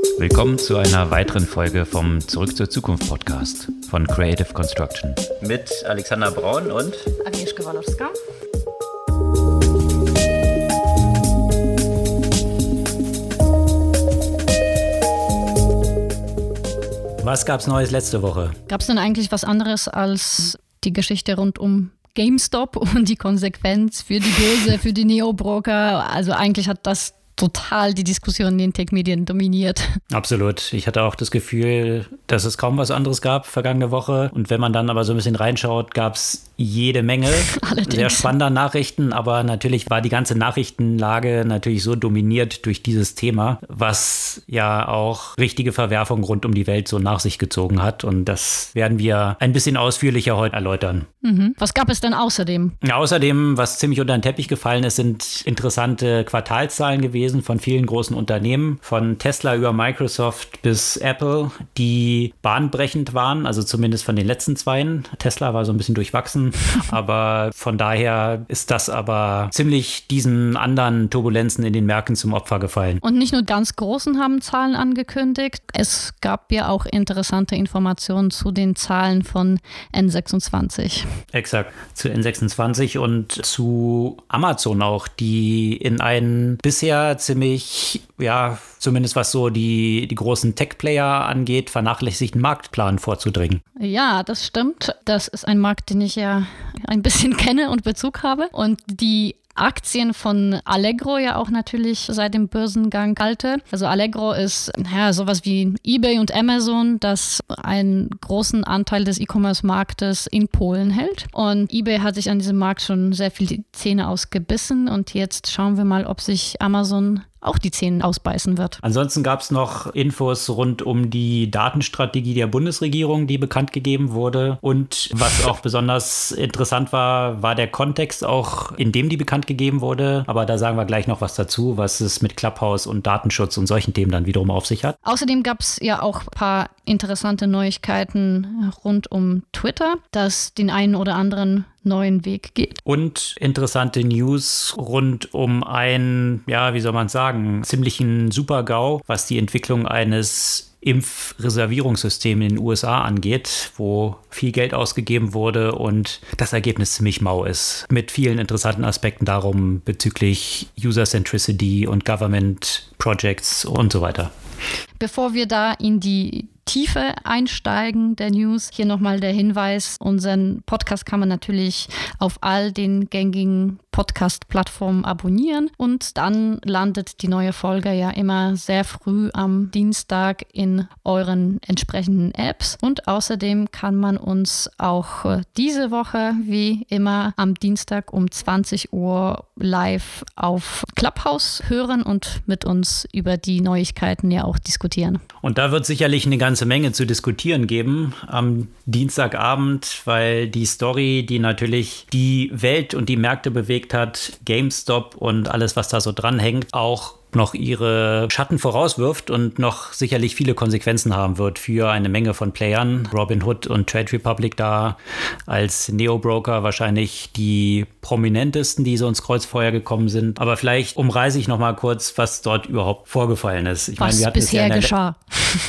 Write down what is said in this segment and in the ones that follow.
Willkommen zu einer weiteren Folge vom Zurück zur Zukunft Podcast von Creative Construction. Mit Alexander Braun und Agnieszka Walowska. Was gab's Neues letzte Woche? Gab es denn eigentlich was anderes als die Geschichte rund um GameStop und die Konsequenz für die Börse, für die Neo-Broker? Also eigentlich hat das total die Diskussion in den Tech-Medien dominiert. Absolut. Ich hatte auch das Gefühl, dass es kaum was anderes gab vergangene Woche. Und wenn man dann aber so ein bisschen reinschaut, gab es jede Menge sehr spannender Nachrichten. Aber natürlich war die ganze Nachrichtenlage natürlich so dominiert durch dieses Thema, was ja auch richtige Verwerfungen rund um die Welt so nach sich gezogen hat. Und das werden wir ein bisschen ausführlicher heute erläutern. Mhm. Was gab es denn außerdem? Ja, außerdem, was ziemlich unter den Teppich gefallen ist, sind interessante Quartalzahlen gewesen von vielen großen Unternehmen, von Tesla über Microsoft bis Apple, die bahnbrechend waren, also zumindest von den letzten zweien. Tesla war so ein bisschen durchwachsen, aber von daher ist das aber ziemlich diesen anderen Turbulenzen in den Märkten zum Opfer gefallen. Und nicht nur ganz großen haben Zahlen angekündigt. Es gab ja auch interessante Informationen zu den Zahlen von N26. Exakt, zu N26 und zu Amazon auch, die in einen bisher ziemlich, ja, zumindest was so die, die großen Tech-Player angeht, vernachlässigten Marktplan vorzudringen. Ja, das stimmt. Das ist ein Markt, den ich ja ein bisschen kenne und Bezug habe. Und die Aktien von Allegro ja auch natürlich seit dem Börsengang halte. Also Allegro ist ja, sowas wie eBay und Amazon, das einen großen Anteil des E-Commerce-Marktes in Polen hält. Und eBay hat sich an diesem Markt schon sehr viel die Zähne ausgebissen. Und jetzt schauen wir mal, ob sich Amazon auch die Zähne ausbeißen wird. Ansonsten gab es noch Infos rund um die Datenstrategie der Bundesregierung, die bekannt gegeben wurde. Und was auch besonders interessant war, war der Kontext auch, in dem die bekannt gegeben wurde. Aber da sagen wir gleich noch was dazu, was es mit Clubhouse und Datenschutz und solchen Themen dann wiederum auf sich hat. Außerdem gab es ja auch ein paar interessante Neuigkeiten rund um Twitter, das den einen oder anderen neuen Weg geht. Und interessante News rund um ein, ja, wie soll man sagen, ziemlichen Super-GAU, was die Entwicklung eines Impfreservierungssystem in den USA angeht, wo viel Geld ausgegeben wurde und das Ergebnis ziemlich mau ist. Mit vielen interessanten Aspekten darum bezüglich User-Centricity und Government Projects und so weiter. Bevor wir da in die Tiefe einsteigen der News, hier nochmal der Hinweis, unseren Podcast kann man natürlich auf all den gängigen Podcast-Plattformen abonnieren. Und dann landet die neue Folge ja immer sehr früh am Dienstag in euren entsprechenden Apps. Und außerdem kann man uns auch äh, diese Woche wie immer am Dienstag um 20 Uhr live auf Clubhouse hören und mit uns über die Neuigkeiten ja auch diskutieren. Und da wird sicherlich eine ganze Menge zu diskutieren geben am Dienstagabend, weil die Story, die natürlich die Welt und die Märkte bewegt hat, GameStop und alles, was da so dranhängt, auch noch ihre Schatten vorauswirft und noch sicherlich viele Konsequenzen haben wird für eine Menge von Playern. Robinhood und Trade Republic da als Neo-Broker wahrscheinlich die prominentesten, die so ins Kreuzfeuer gekommen sind. Aber vielleicht umreiße ich noch mal kurz, was dort überhaupt vorgefallen ist. Ich was meine, bisher ja geschah.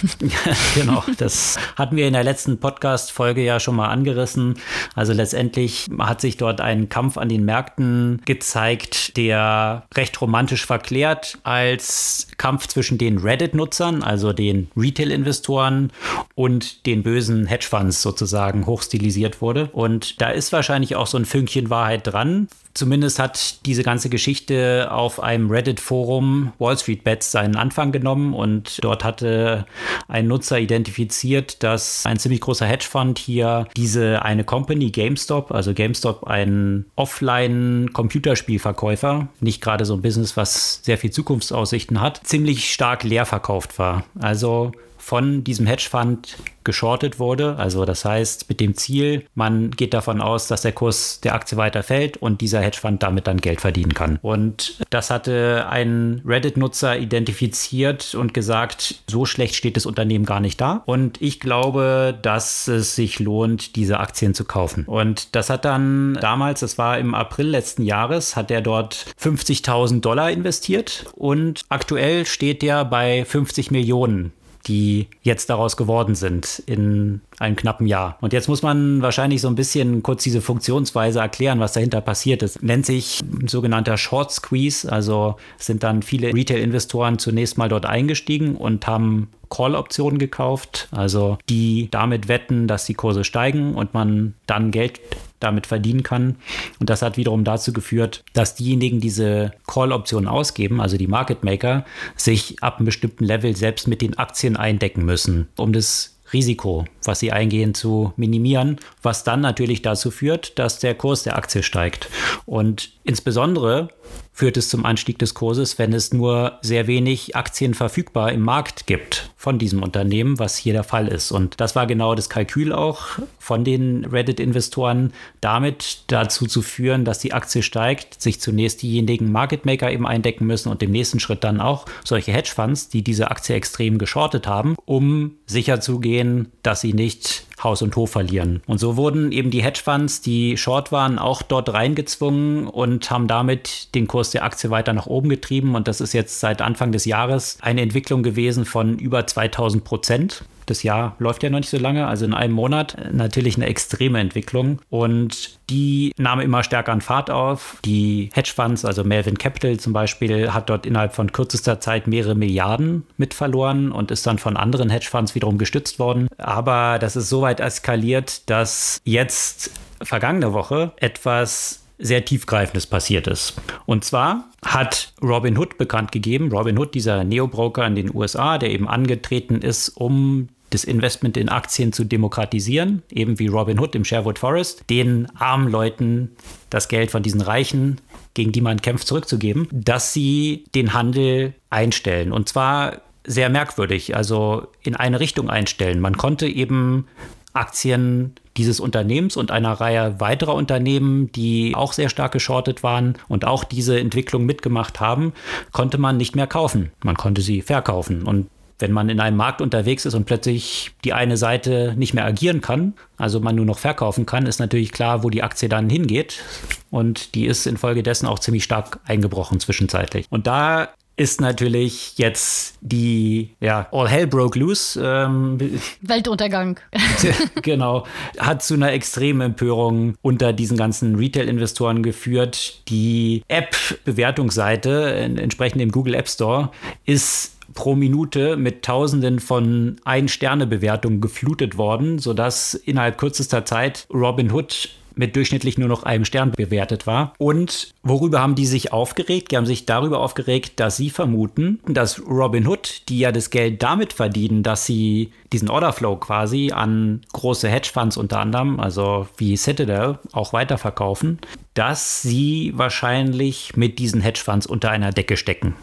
genau, das hatten wir in der letzten Podcast-Folge ja schon mal angerissen. Also letztendlich hat sich dort ein Kampf an den Märkten gezeigt, der recht romantisch verklärt als Kampf zwischen den Reddit-Nutzern, also den Retail-Investoren und den bösen Hedgefonds sozusagen hochstilisiert wurde. Und da ist wahrscheinlich auch so ein Fünkchen Wahrheit dran. Zumindest hat diese ganze Geschichte auf einem Reddit-Forum Wall Street Bets seinen Anfang genommen und dort hatte ein Nutzer identifiziert, dass ein ziemlich großer Hedgefonds hier diese eine Company GameStop, also GameStop ein Offline-Computerspielverkäufer, nicht gerade so ein Business, was sehr viel Zukunftsaussichten hat, ziemlich stark leer verkauft war. Also von diesem Hedgefonds geschortet wurde. Also das heißt mit dem Ziel, man geht davon aus, dass der Kurs der Aktie weiter fällt und dieser Hedgefonds damit dann Geld verdienen kann. Und das hatte ein Reddit-Nutzer identifiziert und gesagt, so schlecht steht das Unternehmen gar nicht da. Und ich glaube, dass es sich lohnt, diese Aktien zu kaufen. Und das hat dann damals, das war im April letzten Jahres, hat er dort 50.000 Dollar investiert und aktuell steht er bei 50 Millionen die jetzt daraus geworden sind in einem knappen Jahr. Und jetzt muss man wahrscheinlich so ein bisschen kurz diese Funktionsweise erklären, was dahinter passiert ist. Nennt sich sogenannter Short Squeeze, also sind dann viele Retail-Investoren zunächst mal dort eingestiegen und haben Call-Optionen gekauft, also die damit wetten, dass die Kurse steigen und man dann Geld damit verdienen kann. Und das hat wiederum dazu geführt, dass diejenigen diese Call-Optionen ausgeben, also die Market Maker, sich ab einem bestimmten Level selbst mit den Aktien eindecken müssen, um das Risiko, was sie eingehen, zu minimieren, was dann natürlich dazu führt, dass der Kurs der Aktie steigt. Und insbesondere führt es zum Anstieg des Kurses, wenn es nur sehr wenig Aktien verfügbar im Markt gibt von diesem Unternehmen, was hier der Fall ist. Und das war genau das Kalkül auch von den Reddit-Investoren, damit dazu zu führen, dass die Aktie steigt, sich zunächst diejenigen Market Maker eben eindecken müssen und im nächsten Schritt dann auch solche Hedgefonds, die diese Aktie extrem geschortet haben, um sicherzugehen, dass sie nicht Haus und Hof verlieren. Und so wurden eben die Hedgefonds, die short waren, auch dort reingezwungen und haben damit den Kurs der Aktie weiter nach oben getrieben. Und das ist jetzt seit Anfang des Jahres eine Entwicklung gewesen von über 2000 Prozent. Das Jahr läuft ja noch nicht so lange, also in einem Monat natürlich eine extreme Entwicklung. Und die nahm immer stärker an Fahrt auf. Die Hedgefonds, also Melvin Capital zum Beispiel, hat dort innerhalb von kürzester Zeit mehrere Milliarden mit verloren und ist dann von anderen Hedgefonds wiederum gestützt worden. Aber das ist so weit eskaliert, dass jetzt vergangene Woche etwas sehr tiefgreifendes passiert ist. Und zwar hat Robin Hood bekannt gegeben, Robin Hood, dieser Neobroker in den USA, der eben angetreten ist, um das Investment in Aktien zu demokratisieren, eben wie Robin Hood im Sherwood Forest, den armen Leuten das Geld von diesen Reichen, gegen die man kämpft, zurückzugeben, dass sie den Handel einstellen. Und zwar sehr merkwürdig, also in eine Richtung einstellen. Man konnte eben Aktien dieses Unternehmens und einer Reihe weiterer Unternehmen, die auch sehr stark geschortet waren und auch diese Entwicklung mitgemacht haben, konnte man nicht mehr kaufen. Man konnte sie verkaufen. Und wenn man in einem Markt unterwegs ist und plötzlich die eine Seite nicht mehr agieren kann, also man nur noch verkaufen kann, ist natürlich klar, wo die Aktie dann hingeht. Und die ist infolgedessen auch ziemlich stark eingebrochen zwischenzeitlich. Und da ist natürlich jetzt die, ja, All Hell Broke Loose. Ähm, Weltuntergang. genau. Hat zu einer extremen Empörung unter diesen ganzen Retail-Investoren geführt. Die App-Bewertungsseite, entsprechend im Google App Store, ist pro Minute mit Tausenden von Ein-Sterne-Bewertungen geflutet worden, sodass innerhalb kürzester Zeit Robinhood mit durchschnittlich nur noch einem Stern bewertet war. Und worüber haben die sich aufgeregt? Die haben sich darüber aufgeregt, dass sie vermuten, dass Robinhood, die ja das Geld damit verdienen, dass sie diesen Orderflow quasi an große Hedgefonds unter anderem, also wie Citadel, auch weiterverkaufen, dass sie wahrscheinlich mit diesen Hedgefonds unter einer Decke stecken.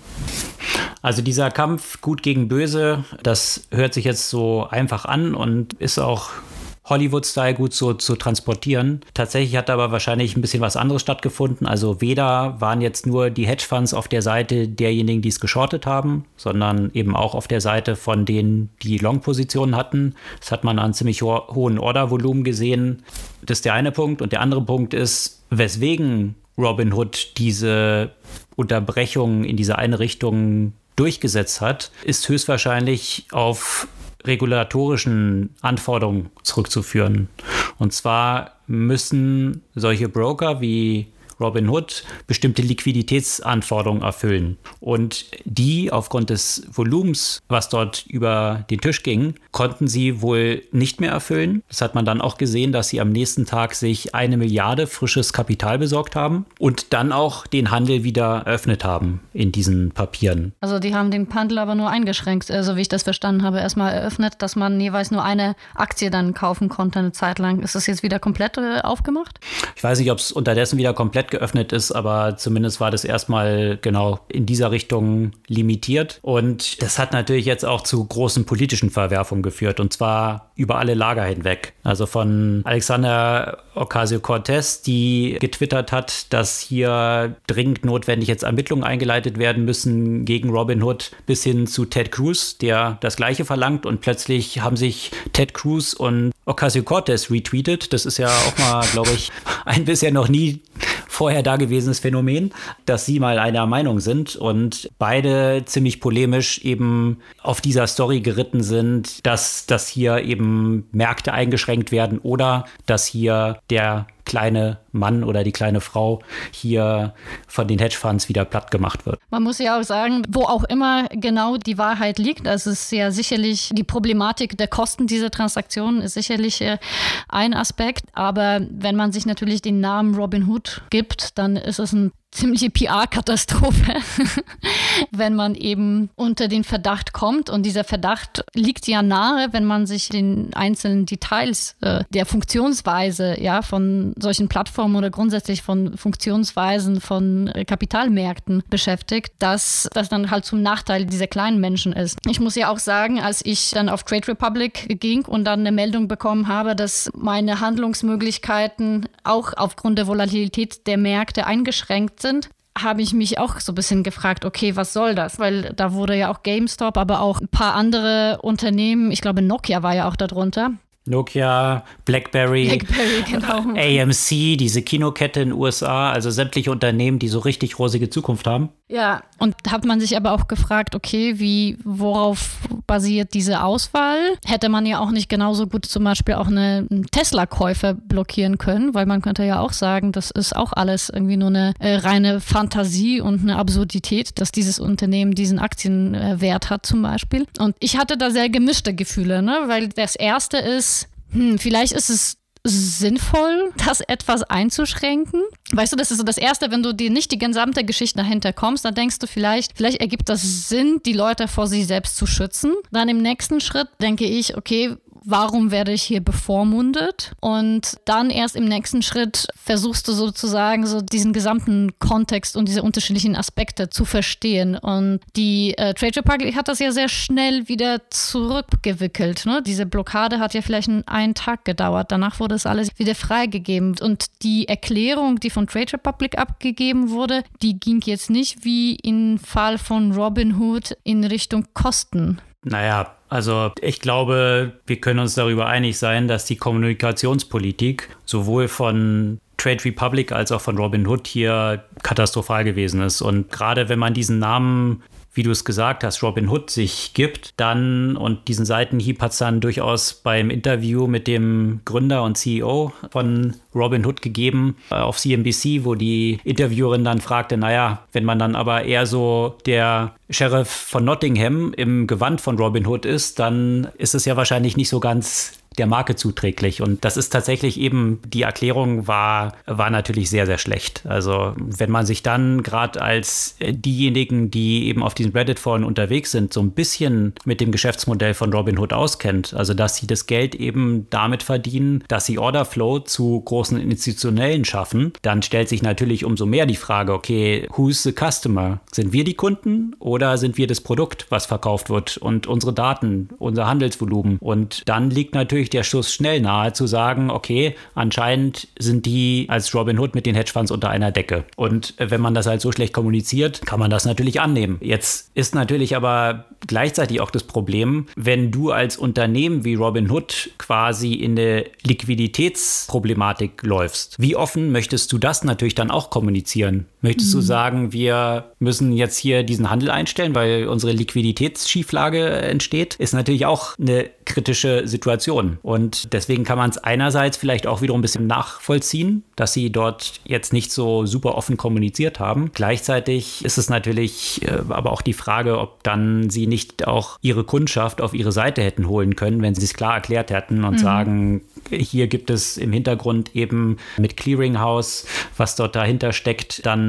Also dieser Kampf gut gegen böse, das hört sich jetzt so einfach an und ist auch Hollywood-Style gut so zu transportieren. Tatsächlich hat aber wahrscheinlich ein bisschen was anderes stattgefunden. Also weder waren jetzt nur die Hedgefonds auf der Seite derjenigen, die es geschortet haben, sondern eben auch auf der Seite von denen, die Long-Positionen hatten. Das hat man an ziemlich ho hohen Ordervolumen gesehen. Das ist der eine Punkt. Und der andere Punkt ist, weswegen Robinhood diese Unterbrechung in diese eine Richtung durchgesetzt hat, ist höchstwahrscheinlich auf regulatorischen Anforderungen zurückzuführen. Und zwar müssen solche Broker wie Robinhood bestimmte Liquiditätsanforderungen erfüllen. Und die aufgrund des Volumens, was dort über den Tisch ging, konnten sie wohl nicht mehr erfüllen. Das hat man dann auch gesehen, dass sie am nächsten Tag sich eine Milliarde frisches Kapital besorgt haben und dann auch den Handel wieder eröffnet haben in diesen Papieren. Also die haben den Handel aber nur eingeschränkt, also wie ich das verstanden habe, erstmal eröffnet, dass man jeweils nur eine Aktie dann kaufen konnte eine Zeit lang. Ist das jetzt wieder komplett äh, aufgemacht? Ich weiß nicht, ob es unterdessen wieder komplett komplett geöffnet ist, aber zumindest war das erstmal genau in dieser Richtung limitiert. Und das hat natürlich jetzt auch zu großen politischen Verwerfungen geführt und zwar über alle Lager hinweg. Also von Alexander Ocasio-Cortez, die getwittert hat, dass hier dringend notwendig jetzt Ermittlungen eingeleitet werden müssen gegen Robin Hood, bis hin zu Ted Cruz, der das Gleiche verlangt. Und plötzlich haben sich Ted Cruz und Ocasio-Cortez retweetet. Das ist ja auch mal, glaube ich, ein bisher noch nie vorher dagewesenes Phänomen, dass sie mal einer Meinung sind und beide ziemlich polemisch eben auf dieser Story geritten sind, dass, dass hier eben Märkte eingeschränkt werden oder dass hier der kleine Mann oder die kleine Frau hier von den Hedgefonds wieder platt gemacht wird. Man muss ja auch sagen, wo auch immer genau die Wahrheit liegt, es ist ja sicherlich die Problematik der Kosten dieser Transaktionen ist sicherlich äh, ein Aspekt, aber wenn man sich natürlich den Namen Robin Hood gibt, dann ist es ein ziemliche PR-Katastrophe, wenn man eben unter den Verdacht kommt. Und dieser Verdacht liegt ja nahe, wenn man sich den einzelnen Details äh, der Funktionsweise ja, von solchen Plattformen oder grundsätzlich von Funktionsweisen von äh, Kapitalmärkten beschäftigt, dass das dann halt zum Nachteil dieser kleinen Menschen ist. Ich muss ja auch sagen, als ich dann auf Trade Republic ging und dann eine Meldung bekommen habe, dass meine Handlungsmöglichkeiten auch aufgrund der Volatilität der Märkte eingeschränkt sind, habe ich mich auch so ein bisschen gefragt, okay, was soll das? Weil da wurde ja auch GameStop, aber auch ein paar andere Unternehmen, ich glaube Nokia war ja auch darunter, Nokia, BlackBerry, BlackBerry genau. AMC, diese Kinokette in den USA, also sämtliche Unternehmen, die so richtig rosige Zukunft haben. Ja, und hat man sich aber auch gefragt, okay, wie, worauf basiert diese Auswahl? Hätte man ja auch nicht genauso gut zum Beispiel auch eine, einen Tesla-Käufer blockieren können, weil man könnte ja auch sagen, das ist auch alles irgendwie nur eine äh, reine Fantasie und eine Absurdität, dass dieses Unternehmen diesen Aktienwert äh, hat zum Beispiel. Und ich hatte da sehr gemischte Gefühle, ne? weil das erste ist, hm, vielleicht ist es sinnvoll, das etwas einzuschränken? Weißt du, das ist so das Erste, wenn du dir nicht die gesamte Geschichte dahinter kommst, dann denkst du vielleicht, vielleicht ergibt das Sinn, die Leute vor sich selbst zu schützen. Dann im nächsten Schritt denke ich, okay, warum werde ich hier bevormundet? Und dann erst im nächsten Schritt versuchst du sozusagen so diesen gesamten Kontext und diese unterschiedlichen Aspekte zu verstehen. Und die äh, Trade Republic hat das ja sehr schnell wieder zurückgewickelt. Ne? Diese Blockade hat ja vielleicht einen Tag gedauert. Danach wurde es alles wieder freigegeben. Und die Erklärung, die von Trade Republic abgegeben wurde, die ging jetzt nicht wie im Fall von Robin Hood in Richtung Kosten. Naja, also ich glaube, wir können uns darüber einig sein, dass die Kommunikationspolitik sowohl von Trade Republic als auch von Robin Hood hier katastrophal gewesen ist. Und gerade wenn man diesen Namen wie du es gesagt hast, Robin Hood sich gibt, dann, und diesen Seitenhieb hat es dann durchaus beim Interview mit dem Gründer und CEO von Robin Hood gegeben äh, auf CNBC, wo die Interviewerin dann fragte, naja, wenn man dann aber eher so der Sheriff von Nottingham im Gewand von Robin Hood ist, dann ist es ja wahrscheinlich nicht so ganz der Marke zuträglich. Und das ist tatsächlich eben, die Erklärung war, war natürlich sehr, sehr schlecht. Also wenn man sich dann gerade als diejenigen, die eben auf diesen Reddit-Foren unterwegs sind, so ein bisschen mit dem Geschäftsmodell von Robinhood auskennt, also dass sie das Geld eben damit verdienen, dass sie Orderflow zu großen Institutionellen schaffen, dann stellt sich natürlich umso mehr die Frage, okay, who's the customer? Sind wir die Kunden oder sind wir das Produkt, was verkauft wird und unsere Daten, unser Handelsvolumen? Und dann liegt natürlich natürlich der Schuss schnell nahe zu sagen, okay, anscheinend sind die als Robin Hood mit den Hedgefonds unter einer Decke. Und wenn man das halt so schlecht kommuniziert, kann man das natürlich annehmen. Jetzt ist natürlich aber gleichzeitig auch das Problem, wenn du als Unternehmen wie Robin Hood quasi in eine Liquiditätsproblematik läufst. Wie offen möchtest du das natürlich dann auch kommunizieren? Möchtest mhm. du sagen, wir müssen jetzt hier diesen Handel einstellen, weil unsere Liquiditätsschieflage entsteht? Ist natürlich auch eine kritische Situation. Und deswegen kann man es einerseits vielleicht auch wiederum ein bisschen nachvollziehen, dass sie dort jetzt nicht so super offen kommuniziert haben. Gleichzeitig ist es natürlich äh, aber auch die Frage, ob dann sie nicht auch ihre Kundschaft auf ihre Seite hätten holen können, wenn sie es klar erklärt hätten und mhm. sagen, hier gibt es im Hintergrund eben mit Clearinghouse, was dort dahinter steckt, dann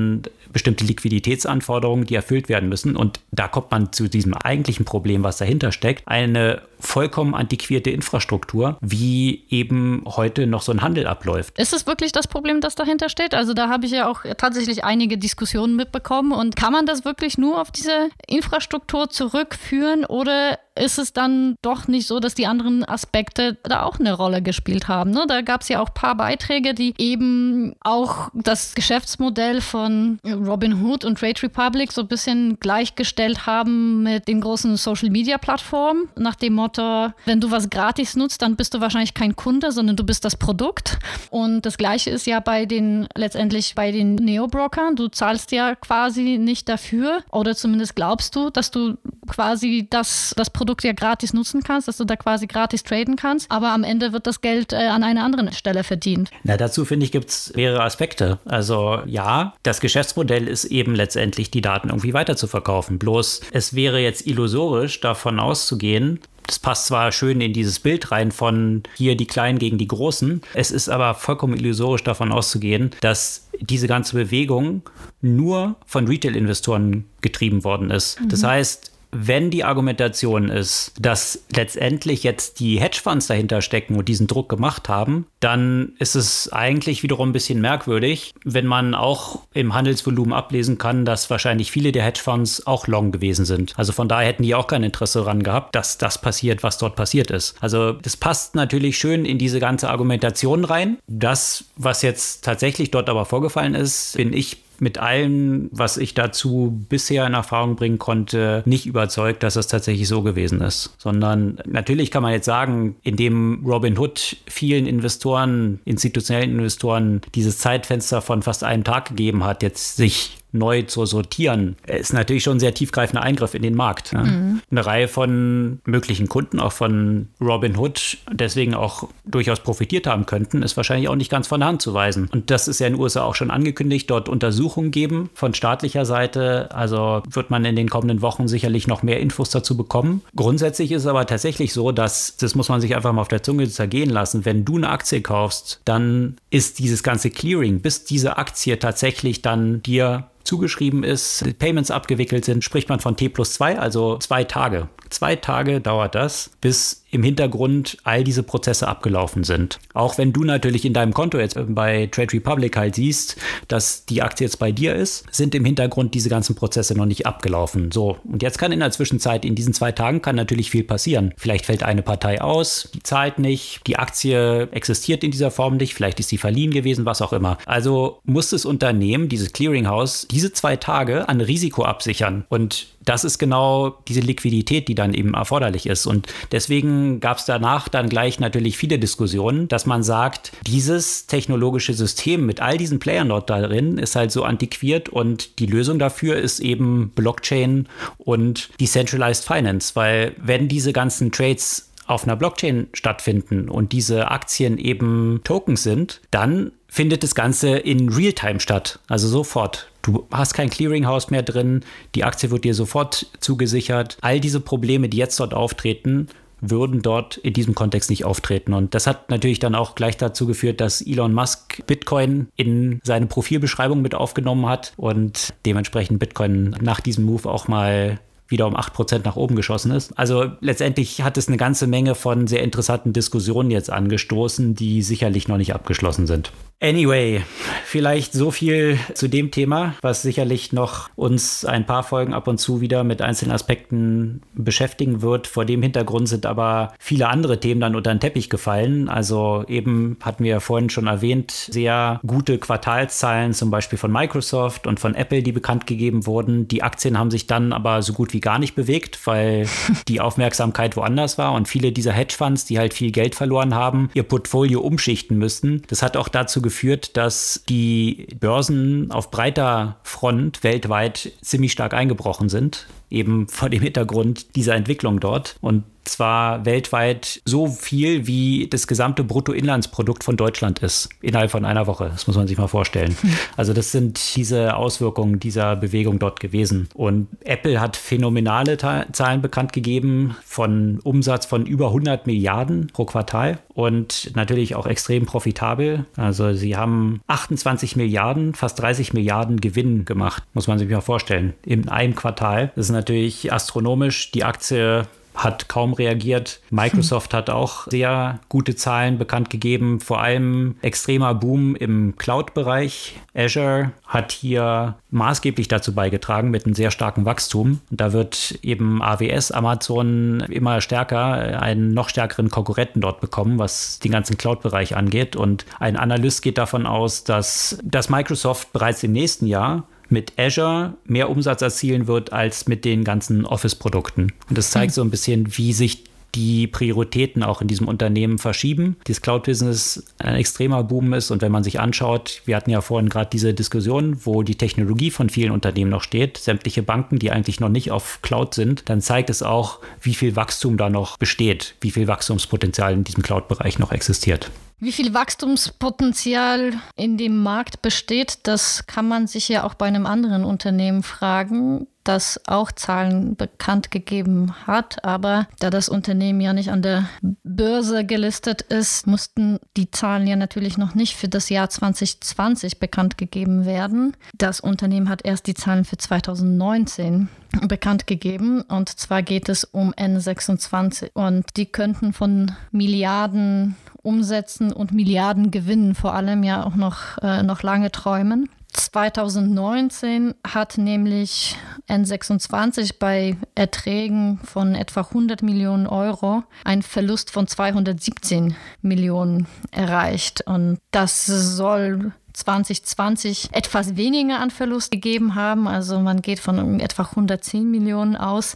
bestimmte Liquiditätsanforderungen, die erfüllt werden müssen. Und da kommt man zu diesem eigentlichen Problem, was dahinter steckt. Eine vollkommen antiquierte Infrastruktur, wie eben heute noch so ein Handel abläuft. Ist es wirklich das Problem, das dahinter steht? Also da habe ich ja auch tatsächlich einige Diskussionen mitbekommen. Und kann man das wirklich nur auf diese Infrastruktur zurückführen oder ist es dann doch nicht so, dass die anderen Aspekte da auch eine Rolle gespielt haben. Ne? Da gab es ja auch ein paar Beiträge, die eben auch das Geschäftsmodell von Robinhood und Trade Republic so ein bisschen gleichgestellt haben mit den großen Social-Media-Plattformen, nach dem Motto, wenn du was gratis nutzt, dann bist du wahrscheinlich kein Kunde, sondern du bist das Produkt. Und das gleiche ist ja bei den, letztendlich bei den Neo-Brokern. Du zahlst ja quasi nicht dafür oder zumindest glaubst du, dass du quasi das, das Produkt Produkt ja gratis nutzen kannst, dass du da quasi gratis traden kannst, aber am Ende wird das Geld äh, an einer anderen Stelle verdient. Na, dazu finde ich, gibt es mehrere Aspekte. Also ja, das Geschäftsmodell ist eben letztendlich, die Daten irgendwie weiter zu verkaufen. Bloß es wäre jetzt illusorisch, davon auszugehen, das passt zwar schön in dieses Bild rein von hier die Kleinen gegen die Großen. Es ist aber vollkommen illusorisch davon auszugehen, dass diese ganze Bewegung nur von Retail-Investoren getrieben worden ist. Mhm. Das heißt, wenn die Argumentation ist, dass letztendlich jetzt die Hedgefonds dahinter stecken und diesen Druck gemacht haben, dann ist es eigentlich wiederum ein bisschen merkwürdig, wenn man auch im Handelsvolumen ablesen kann, dass wahrscheinlich viele der Hedgefonds auch long gewesen sind. Also von daher hätten die auch kein Interesse daran gehabt, dass das passiert, was dort passiert ist. Also das passt natürlich schön in diese ganze Argumentation rein. Das, was jetzt tatsächlich dort aber vorgefallen ist, bin ich mit allem, was ich dazu bisher in Erfahrung bringen konnte, nicht überzeugt, dass das tatsächlich so gewesen ist. Sondern natürlich kann man jetzt sagen, indem Robin Hood vielen Investoren, institutionellen Investoren dieses Zeitfenster von fast einem Tag gegeben hat, jetzt sich neu zu sortieren, ist natürlich schon ein sehr tiefgreifender Eingriff in den Markt. Ne? Mhm. Eine Reihe von möglichen Kunden, auch von Robin Hood, deswegen auch durchaus profitiert haben könnten, ist wahrscheinlich auch nicht ganz von der Hand zu weisen. Und das ist ja in den USA auch schon angekündigt, dort Untersuchungen geben von staatlicher Seite. Also wird man in den kommenden Wochen sicherlich noch mehr Infos dazu bekommen. Grundsätzlich ist es aber tatsächlich so, dass, das muss man sich einfach mal auf der Zunge zergehen lassen, wenn du eine Aktie kaufst, dann ist dieses ganze Clearing, bis diese Aktie tatsächlich dann dir zugeschrieben ist, Payments abgewickelt sind, spricht man von T plus 2, also zwei Tage. Zwei Tage dauert das, bis im Hintergrund all diese Prozesse abgelaufen sind. Auch wenn du natürlich in deinem Konto jetzt bei Trade Republic halt siehst, dass die Aktie jetzt bei dir ist, sind im Hintergrund diese ganzen Prozesse noch nicht abgelaufen. So, und jetzt kann in der Zwischenzeit, in diesen zwei Tagen, kann natürlich viel passieren. Vielleicht fällt eine Partei aus, die zahlt nicht, die Aktie existiert in dieser Form nicht, vielleicht ist sie verliehen gewesen, was auch immer. Also muss das Unternehmen, dieses Clearinghouse, diese zwei Tage an Risiko absichern. Und das ist genau diese Liquidität, die dann eben erforderlich ist. Und deswegen gab es danach dann gleich natürlich viele Diskussionen, dass man sagt, dieses technologische System mit all diesen Playern dort darin ist halt so antiquiert und die Lösung dafür ist eben Blockchain und Decentralized Finance, weil wenn diese ganzen Trades auf einer Blockchain stattfinden und diese Aktien eben Tokens sind, dann findet das Ganze in Realtime statt, also sofort. Du hast kein Clearinghouse mehr drin, die Aktie wird dir sofort zugesichert. All diese Probleme, die jetzt dort auftreten, würden dort in diesem Kontext nicht auftreten. Und das hat natürlich dann auch gleich dazu geführt, dass Elon Musk Bitcoin in seine Profilbeschreibung mit aufgenommen hat und dementsprechend Bitcoin nach diesem Move auch mal wieder um 8% nach oben geschossen ist. Also letztendlich hat es eine ganze Menge von sehr interessanten Diskussionen jetzt angestoßen, die sicherlich noch nicht abgeschlossen sind. Anyway, vielleicht so viel zu dem Thema, was sicherlich noch uns ein paar Folgen ab und zu wieder mit einzelnen Aspekten beschäftigen wird. Vor dem Hintergrund sind aber viele andere Themen dann unter den Teppich gefallen. Also eben hatten wir ja vorhin schon erwähnt, sehr gute Quartalszahlen zum Beispiel von Microsoft und von Apple, die bekannt gegeben wurden. Die Aktien haben sich dann aber so gut wie gar nicht bewegt, weil die Aufmerksamkeit woanders war und viele dieser Hedgefonds, die halt viel Geld verloren haben, ihr Portfolio umschichten müssten. Das hat auch dazu geführt, geführt, dass die Börsen auf breiter Front weltweit ziemlich stark eingebrochen sind, eben vor dem Hintergrund dieser Entwicklung dort. Und zwar weltweit so viel, wie das gesamte Bruttoinlandsprodukt von Deutschland ist, innerhalb von einer Woche. Das muss man sich mal vorstellen. Hm. Also das sind diese Auswirkungen dieser Bewegung dort gewesen. Und Apple hat phänomenale Zahlen bekannt gegeben von Umsatz von über 100 Milliarden pro Quartal und natürlich auch extrem profitabel. Also sie haben 28 Milliarden, fast 30 Milliarden Gewinn gemacht, muss man sich mal vorstellen, in einem Quartal. Das ist natürlich astronomisch. Die Aktie hat kaum reagiert. Microsoft hat auch sehr gute Zahlen bekannt gegeben, vor allem extremer Boom im Cloud-Bereich. Azure hat hier maßgeblich dazu beigetragen mit einem sehr starken Wachstum. Da wird eben AWS, Amazon immer stärker, einen noch stärkeren Konkurrenten dort bekommen, was den ganzen Cloud-Bereich angeht. Und ein Analyst geht davon aus, dass, dass Microsoft bereits im nächsten Jahr mit Azure mehr Umsatz erzielen wird als mit den ganzen Office-Produkten. Und das zeigt mhm. so ein bisschen, wie sich die Prioritäten auch in diesem Unternehmen verschieben. Das Cloud-Business ein extremer Boom ist und wenn man sich anschaut, wir hatten ja vorhin gerade diese Diskussion, wo die Technologie von vielen Unternehmen noch steht, sämtliche Banken, die eigentlich noch nicht auf Cloud sind, dann zeigt es auch, wie viel Wachstum da noch besteht, wie viel Wachstumspotenzial in diesem Cloud-Bereich noch existiert. Wie viel Wachstumspotenzial in dem Markt besteht, das kann man sich ja auch bei einem anderen Unternehmen fragen, das auch Zahlen bekannt gegeben hat. Aber da das Unternehmen ja nicht an der Börse gelistet ist, mussten die Zahlen ja natürlich noch nicht für das Jahr 2020 bekannt gegeben werden. Das Unternehmen hat erst die Zahlen für 2019 bekannt gegeben. Und zwar geht es um N26. Und die könnten von Milliarden Umsätzen und Milliarden Gewinnen vor allem ja auch noch, äh, noch lange träumen. 2019 hat nämlich N26 bei Erträgen von etwa 100 Millionen Euro einen Verlust von 217 Millionen erreicht. Und das soll 2020 etwas weniger an Verlust gegeben haben. Also man geht von etwa 110 Millionen aus.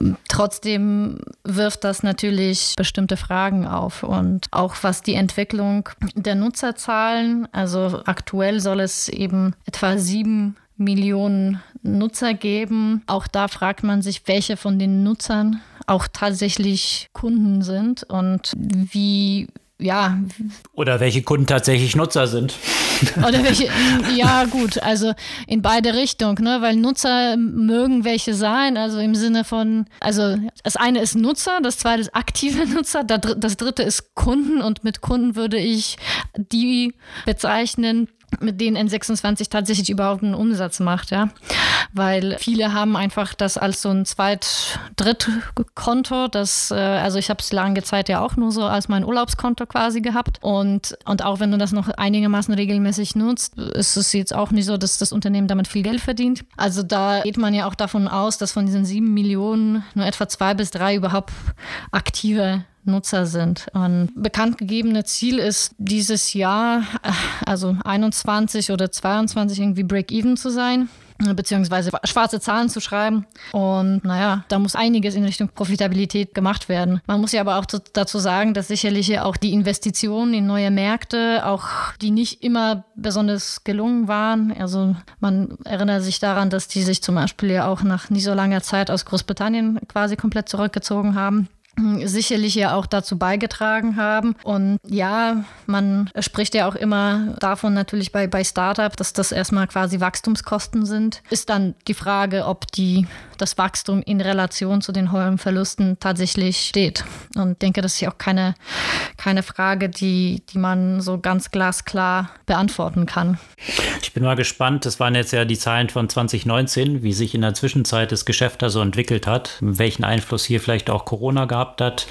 Ähm, trotzdem wirft das natürlich bestimmte Fragen auf. Und auch was die Entwicklung der Nutzerzahlen, also aktuell soll es eben etwa sieben Millionen Nutzer geben. Auch da fragt man sich, welche von den Nutzern auch tatsächlich Kunden sind und wie ja. Oder welche Kunden tatsächlich Nutzer sind. Oder welche, ja gut, also in beide Richtungen, ne? weil Nutzer mögen welche sein, also im Sinne von, also das eine ist Nutzer, das zweite ist aktive Nutzer, das dritte ist Kunden und mit Kunden würde ich die bezeichnen, mit denen N26 tatsächlich überhaupt einen Umsatz macht, ja. Weil viele haben einfach das als so ein Zweit-, Drittkonto, das, äh, also ich habe es lange Zeit ja auch nur so als mein Urlaubskonto quasi gehabt. Und, und auch wenn du das noch einigermaßen regelmäßig nutzt, ist es jetzt auch nicht so, dass das Unternehmen damit viel Geld verdient. Also da geht man ja auch davon aus, dass von diesen sieben Millionen nur etwa zwei bis drei überhaupt aktive Nutzer sind. Und bekannt gegebene Ziel ist dieses Jahr, äh, also 21 oder 22 irgendwie Break-Even zu sein beziehungsweise schwarze Zahlen zu schreiben. Und naja, da muss einiges in Richtung Profitabilität gemacht werden. Man muss ja aber auch dazu sagen, dass sicherlich auch die Investitionen in neue Märkte, auch die nicht immer besonders gelungen waren. Also man erinnert sich daran, dass die sich zum Beispiel ja auch nach nicht so langer Zeit aus Großbritannien quasi komplett zurückgezogen haben sicherlich ja auch dazu beigetragen haben. Und ja, man spricht ja auch immer davon natürlich bei, bei Startup, dass das erstmal quasi Wachstumskosten sind. Ist dann die Frage, ob die, das Wachstum in Relation zu den hohen Verlusten tatsächlich steht. Und ich denke, das ist ja auch keine, keine Frage, die, die man so ganz glasklar beantworten kann. Ich bin mal gespannt, das waren jetzt ja die Zahlen von 2019, wie sich in der Zwischenzeit das Geschäft da so entwickelt hat, welchen Einfluss hier vielleicht auch Corona gehabt hat?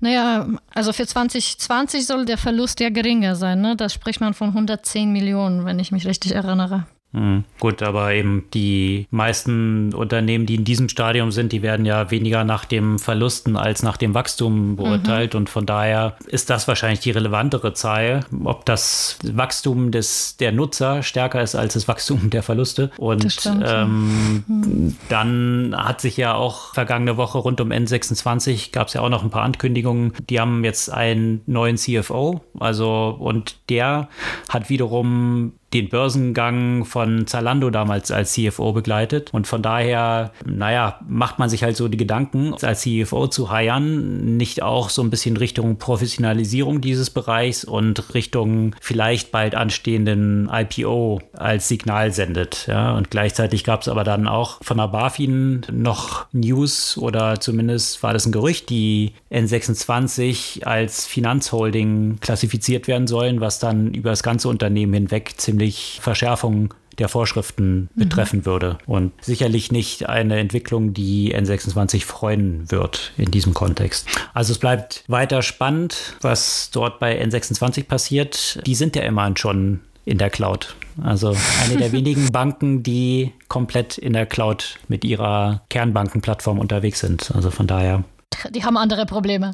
Naja, also für 2020 soll der Verlust ja geringer sein. Ne? Da spricht man von 110 Millionen, wenn ich mich richtig erinnere. Mhm. Gut, aber eben die meisten Unternehmen, die in diesem Stadium sind, die werden ja weniger nach dem Verlusten als nach dem Wachstum beurteilt. Mhm. Und von daher ist das wahrscheinlich die relevantere Zahl, ob das Wachstum des, der Nutzer stärker ist als das Wachstum der Verluste. Und ähm, mhm. dann hat sich ja auch vergangene Woche rund um N26 gab es ja auch noch ein paar Ankündigungen. Die haben jetzt einen neuen CFO, also und der hat wiederum den Börsengang von Zalando damals als CFO begleitet. Und von daher, naja, macht man sich halt so die Gedanken, als CFO zu heiern, nicht auch so ein bisschen Richtung Professionalisierung dieses Bereichs und Richtung vielleicht bald anstehenden IPO als Signal sendet. Ja, und gleichzeitig gab es aber dann auch von der BaFin noch News oder zumindest war das ein Gerücht, die N26 als Finanzholding klassifiziert werden sollen, was dann über das ganze Unternehmen hinweg ziemlich Verschärfungen der Vorschriften mhm. betreffen würde. Und sicherlich nicht eine Entwicklung, die N26 freuen wird in diesem Kontext. Also es bleibt weiter spannend, was dort bei N26 passiert. Die sind ja immerhin schon in der Cloud. Also eine der wenigen Banken, die komplett in der Cloud mit ihrer Kernbankenplattform unterwegs sind. Also von daher die haben andere Probleme.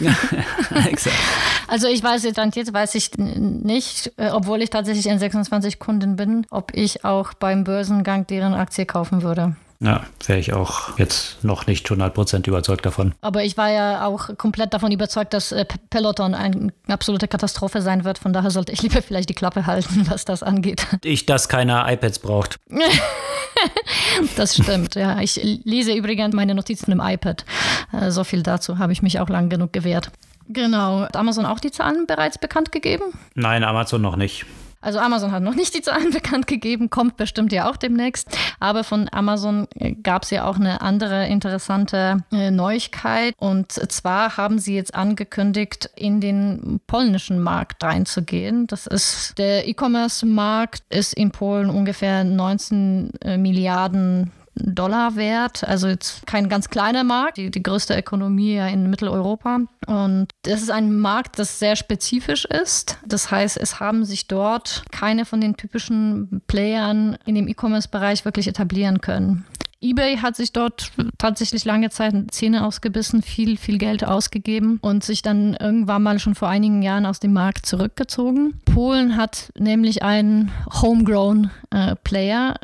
exakt. Also ich weiß jetzt, jetzt weiß ich nicht, äh, obwohl ich tatsächlich in 26 Kunden bin, ob ich auch beim Börsengang deren Aktie kaufen würde. Ja, wäre ich auch jetzt noch nicht 100% überzeugt davon. Aber ich war ja auch komplett davon überzeugt, dass äh, Peloton eine absolute Katastrophe sein wird. Von daher sollte ich lieber vielleicht die Klappe halten, was das angeht. Ich, dass keiner iPads braucht. das stimmt, ja. Ich lese übrigens meine Notizen im iPad. Äh, so viel dazu habe ich mich auch lang genug gewehrt. Genau. Hat Amazon auch die Zahlen bereits bekannt gegeben? Nein, Amazon noch nicht. Also Amazon hat noch nicht die Zahlen bekannt gegeben, kommt bestimmt ja auch demnächst. Aber von Amazon äh, gab es ja auch eine andere interessante äh, Neuigkeit. Und zwar haben sie jetzt angekündigt, in den polnischen Markt reinzugehen. Das ist der E-Commerce-Markt ist in Polen ungefähr 19 äh, Milliarden Dollar wert. Also jetzt kein ganz kleiner Markt, die, die größte Ökonomie ja in Mitteleuropa. Und das ist ein Markt, das sehr spezifisch ist. Das heißt, es haben sich dort keine von den typischen Playern in dem E-Commerce-Bereich wirklich etablieren können eBay hat sich dort tatsächlich lange Zeit Zähne ausgebissen, viel, viel Geld ausgegeben und sich dann irgendwann mal schon vor einigen Jahren aus dem Markt zurückgezogen. Polen hat nämlich einen Homegrown äh, Player,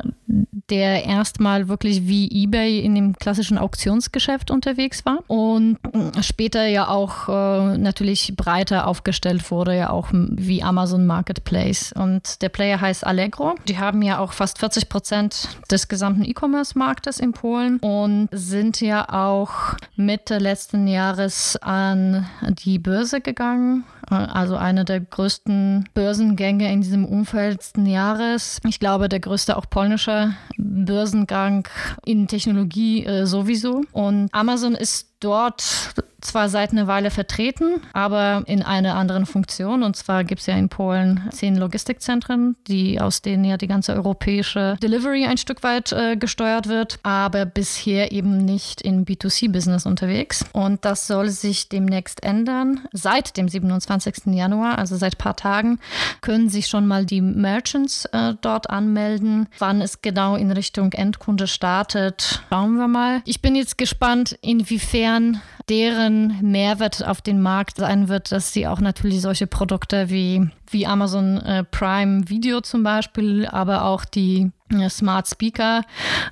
der erstmal wirklich wie eBay in dem klassischen Auktionsgeschäft unterwegs war und später ja auch äh, natürlich breiter aufgestellt wurde, ja auch wie Amazon Marketplace. Und der Player heißt Allegro. Die haben ja auch fast 40 Prozent des gesamten E-Commerce-Marktes Marktes in Polen und sind ja auch Mitte letzten Jahres an die Börse gegangen. Also eine der größten Börsengänge in diesem Umfeld letzten Jahres. Ich glaube, der größte auch polnische Börsengang in Technologie äh, sowieso. Und Amazon ist dort zwar seit einer Weile vertreten, aber in einer anderen Funktion. Und zwar gibt es ja in Polen zehn Logistikzentren, die aus denen ja die ganze europäische Delivery ein Stück weit äh, gesteuert wird, aber bisher eben nicht im B2C-Business unterwegs. Und das soll sich demnächst ändern. Seit dem 27. Januar, also seit ein paar Tagen, können sich schon mal die Merchants äh, dort anmelden. Wann es genau in Richtung Endkunde startet, schauen wir mal. Ich bin jetzt gespannt, inwiefern deren Mehrwert auf den Markt sein wird, dass sie auch natürlich solche Produkte wie, wie Amazon äh, Prime Video zum Beispiel, aber auch die äh, Smart Speaker,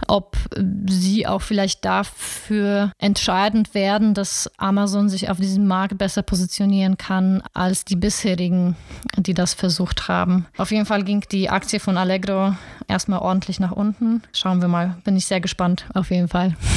ob sie auch vielleicht dafür entscheidend werden, dass Amazon sich auf diesem Markt besser positionieren kann als die bisherigen, die das versucht haben. Auf jeden Fall ging die Aktie von Allegro erstmal ordentlich nach unten. Schauen wir mal, bin ich sehr gespannt, auf jeden Fall.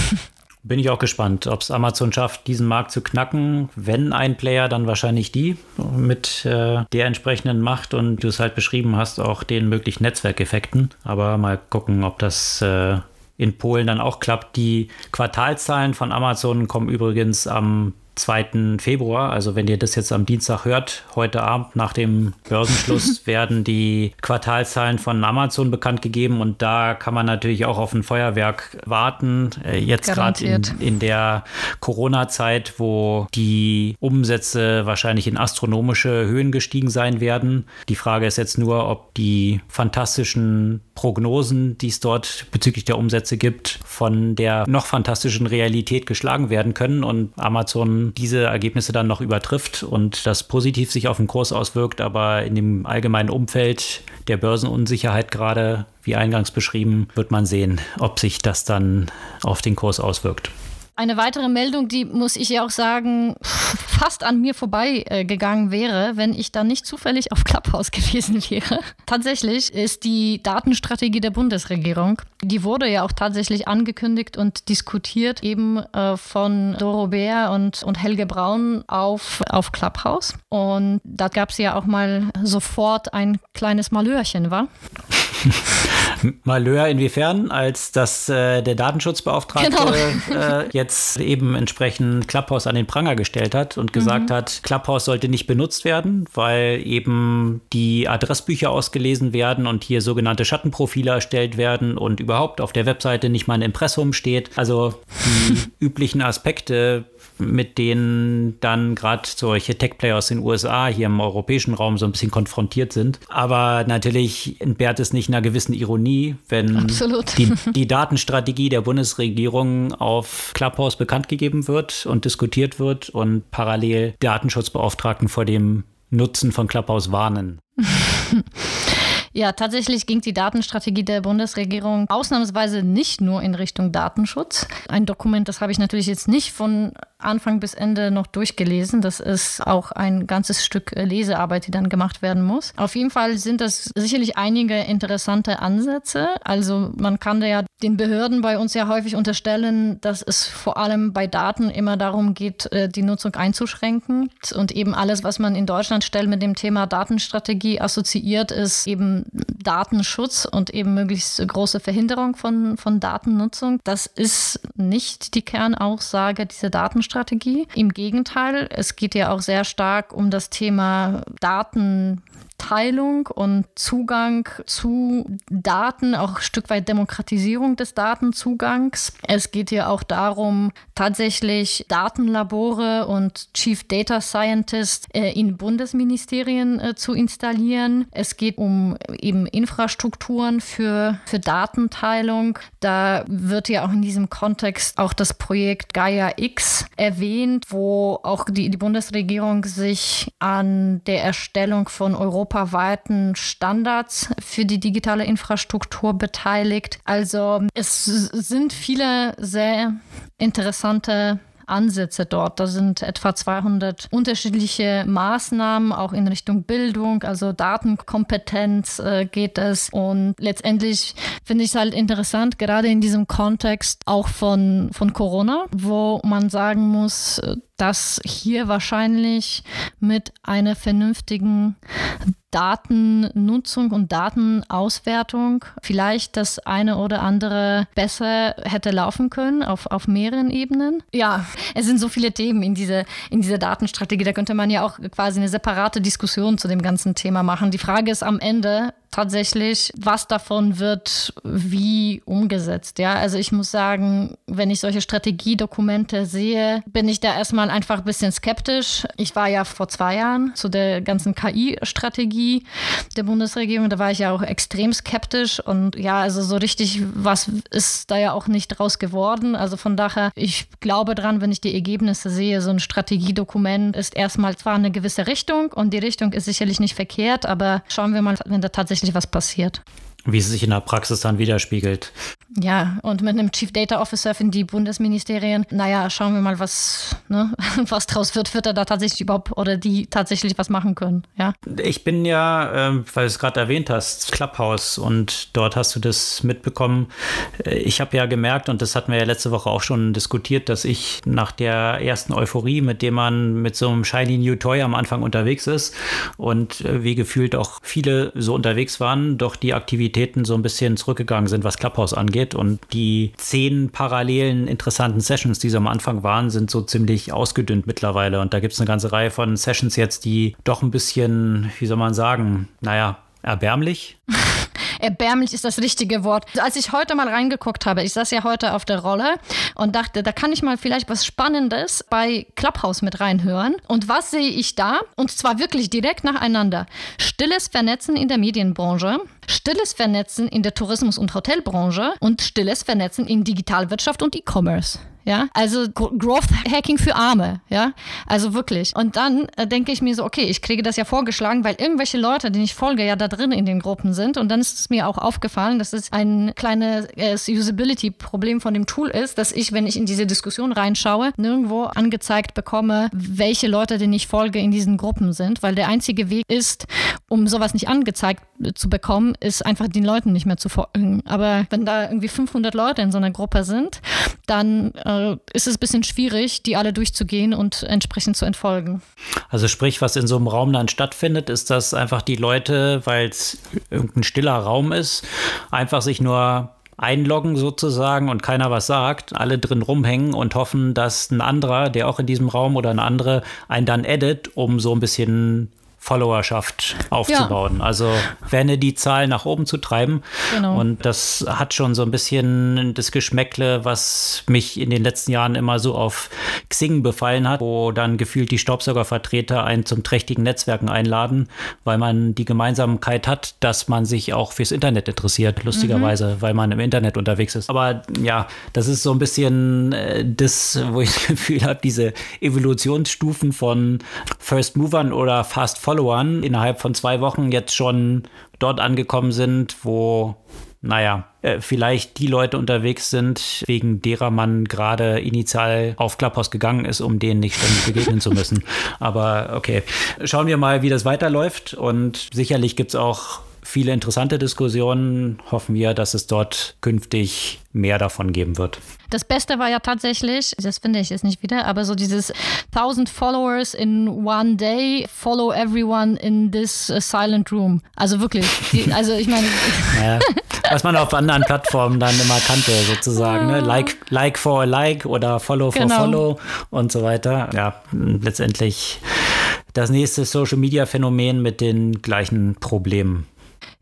Bin ich auch gespannt, ob es Amazon schafft, diesen Markt zu knacken. Wenn ein Player, dann wahrscheinlich die mit äh, der entsprechenden Macht und du es halt beschrieben hast, auch den möglichen Netzwerkeffekten. Aber mal gucken, ob das äh, in Polen dann auch klappt. Die Quartalzahlen von Amazon kommen übrigens am 2. Februar, also wenn ihr das jetzt am Dienstag hört, heute Abend nach dem Börsenschluss werden die Quartalzahlen von Amazon bekannt gegeben und da kann man natürlich auch auf ein Feuerwerk warten. Äh, jetzt gerade in, in der Corona-Zeit, wo die Umsätze wahrscheinlich in astronomische Höhen gestiegen sein werden. Die Frage ist jetzt nur, ob die fantastischen Prognosen, die es dort bezüglich der Umsätze gibt, von der noch fantastischen Realität geschlagen werden können und Amazon diese Ergebnisse dann noch übertrifft und das positiv sich auf den Kurs auswirkt, aber in dem allgemeinen Umfeld der Börsenunsicherheit gerade, wie eingangs beschrieben, wird man sehen, ob sich das dann auf den Kurs auswirkt. Eine weitere Meldung, die muss ich ja auch sagen, fast an mir vorbeigegangen äh, wäre, wenn ich da nicht zufällig auf Clubhouse gewesen wäre. Tatsächlich ist die Datenstrategie der Bundesregierung, die wurde ja auch tatsächlich angekündigt und diskutiert eben äh, von Doro Bär und, und Helge Braun auf, auf Clubhouse. Und da gab es ja auch mal sofort ein kleines Malörchen, war? Malheur inwiefern, als dass äh, der Datenschutzbeauftragte genau. äh, jetzt eben entsprechend Clubhouse an den Pranger gestellt hat und gesagt mhm. hat, Clubhouse sollte nicht benutzt werden, weil eben die Adressbücher ausgelesen werden und hier sogenannte Schattenprofile erstellt werden und überhaupt auf der Webseite nicht mal ein Impressum steht. Also die üblichen Aspekte, mit denen dann gerade solche Tech-Player aus den USA hier im europäischen Raum so ein bisschen konfrontiert sind. Aber natürlich entbehrt es nicht einer gewissen Ironie, wenn die, die, Datenstrategie der Bundesregierung auf Clubhouse bekannt gegeben wird und diskutiert wird und parallel Datenschutzbeauftragten vor dem Nutzen von Clubhouse warnen. Ja, tatsächlich ging die Datenstrategie der Bundesregierung ausnahmsweise nicht nur in Richtung Datenschutz. Ein Dokument, das habe ich natürlich jetzt nicht von Anfang bis Ende noch durchgelesen. Das ist auch ein ganzes Stück äh, Lesearbeit, die dann gemacht werden muss. Auf jeden Fall sind das sicherlich einige interessante Ansätze. Also man kann ja den Behörden bei uns ja häufig unterstellen, dass es vor allem bei Daten immer darum geht, äh, die Nutzung einzuschränken. Und eben alles, was man in Deutschland stellt mit dem Thema Datenstrategie assoziiert, ist eben Datenschutz und eben möglichst große Verhinderung von, von Datennutzung. Das ist nicht die Kernaussage dieser Datenstrategie. Strategie. Im Gegenteil, es geht ja auch sehr stark um das Thema Daten. Teilung und Zugang zu Daten, auch ein Stück weit Demokratisierung des Datenzugangs. Es geht hier auch darum, tatsächlich Datenlabore und Chief Data Scientists äh, in Bundesministerien äh, zu installieren. Es geht um eben Infrastrukturen für, für Datenteilung. Da wird ja auch in diesem Kontext auch das Projekt Gaia X erwähnt, wo auch die, die Bundesregierung sich an der Erstellung von Europa europaweiten Standards für die digitale Infrastruktur beteiligt. Also es sind viele sehr interessante Ansätze dort. Da sind etwa 200 unterschiedliche Maßnahmen, auch in Richtung Bildung, also Datenkompetenz äh, geht es. Und letztendlich finde ich es halt interessant, gerade in diesem Kontext auch von, von Corona, wo man sagen muss, dass hier wahrscheinlich mit einer vernünftigen Datennutzung und Datenauswertung vielleicht das eine oder andere besser hätte laufen können auf, auf mehreren Ebenen. Ja, es sind so viele Themen in, diese, in dieser Datenstrategie. Da könnte man ja auch quasi eine separate Diskussion zu dem ganzen Thema machen. Die Frage ist am Ende, tatsächlich, was davon wird wie umgesetzt. Ja, also ich muss sagen, wenn ich solche Strategiedokumente sehe, bin ich da erstmal einfach ein bisschen skeptisch. Ich war ja vor zwei Jahren zu der ganzen KI-Strategie der Bundesregierung, da war ich ja auch extrem skeptisch und ja, also so richtig was ist da ja auch nicht draus geworden. Also von daher, ich glaube dran, wenn ich die Ergebnisse sehe, so ein Strategiedokument ist erstmal zwar eine gewisse Richtung und die Richtung ist sicherlich nicht verkehrt, aber schauen wir mal, wenn da tatsächlich tatsächlich was passiert. Wie es sich in der Praxis dann widerspiegelt. Ja, und mit einem Chief Data Officer für die Bundesministerien, naja, schauen wir mal, was, ne, was draus wird. Wird er da tatsächlich überhaupt oder die tatsächlich was machen können? Ja. Ich bin ja, äh, weil du es gerade erwähnt hast, Clubhouse und dort hast du das mitbekommen. Äh, ich habe ja gemerkt, und das hatten wir ja letzte Woche auch schon diskutiert, dass ich nach der ersten Euphorie, mit dem man mit so einem Shiny New Toy am Anfang unterwegs ist und äh, wie gefühlt auch viele so unterwegs waren, doch die Aktivitäten so ein bisschen zurückgegangen sind, was Clubhouse angeht geht. Und die zehn parallelen interessanten Sessions, die so am Anfang waren, sind so ziemlich ausgedünnt mittlerweile. Und da gibt es eine ganze Reihe von Sessions jetzt, die doch ein bisschen, wie soll man sagen, naja, erbärmlich. Erbärmlich ist das richtige Wort. Als ich heute mal reingeguckt habe, ich saß ja heute auf der Rolle und dachte, da kann ich mal vielleicht was Spannendes bei Clubhouse mit reinhören. Und was sehe ich da? Und zwar wirklich direkt nacheinander. Stilles Vernetzen in der Medienbranche, stilles Vernetzen in der Tourismus- und Hotelbranche und stilles Vernetzen in Digitalwirtschaft und E-Commerce. Ja. Also Growth Hacking für Arme, ja. Also wirklich. Und dann äh, denke ich mir so, okay, ich kriege das ja vorgeschlagen, weil irgendwelche Leute, denen ich folge, ja da drin in den Gruppen sind. Und dann ist es mir auch aufgefallen, dass es ein kleines äh, Usability-Problem von dem Tool ist, dass ich, wenn ich in diese Diskussion reinschaue, nirgendwo angezeigt bekomme, welche Leute, denen ich folge, in diesen Gruppen sind, weil der einzige Weg ist, um sowas nicht angezeigt zu bekommen, ist einfach den Leuten nicht mehr zu folgen. Aber wenn da irgendwie 500 Leute in so einer Gruppe sind, dann äh, ist es ein bisschen schwierig, die alle durchzugehen und entsprechend zu entfolgen. Also sprich, was in so einem Raum dann stattfindet, ist, dass einfach die Leute, weil es irgendein stiller Raum ist, einfach sich nur einloggen sozusagen und keiner was sagt, alle drin rumhängen und hoffen, dass ein anderer, der auch in diesem Raum oder eine andere, einen dann edit, um so ein bisschen Followerschaft aufzubauen. Ja. Also Wenne die Zahl nach oben zu treiben. Genau. Und das hat schon so ein bisschen das Geschmäckle, was mich in den letzten Jahren immer so auf Xing befallen hat, wo dann gefühlt die Staubsaugervertreter einen zum trächtigen Netzwerken einladen, weil man die Gemeinsamkeit hat, dass man sich auch fürs Internet interessiert, lustigerweise, mhm. weil man im Internet unterwegs ist. Aber ja, das ist so ein bisschen äh, das, wo ich das Gefühl habe, diese Evolutionsstufen von First Movern oder Fast Followers Followern innerhalb von zwei Wochen jetzt schon dort angekommen sind, wo, naja, äh, vielleicht die Leute unterwegs sind, wegen derer man gerade initial auf Clubhouse gegangen ist, um denen nicht ständig begegnen zu müssen. Aber okay, schauen wir mal, wie das weiterläuft. Und sicherlich gibt es auch viele interessante Diskussionen. Hoffen wir, dass es dort künftig mehr davon geben wird. Das Beste war ja tatsächlich, das finde ich jetzt nicht wieder, aber so dieses 1000 Followers in one day, follow everyone in this uh, silent room. Also wirklich, die, also ich meine. Ja, was man auf anderen Plattformen dann immer kannte, sozusagen. Ne? Like, like for a like oder follow for genau. follow und so weiter. Ja, letztendlich das nächste Social Media Phänomen mit den gleichen Problemen.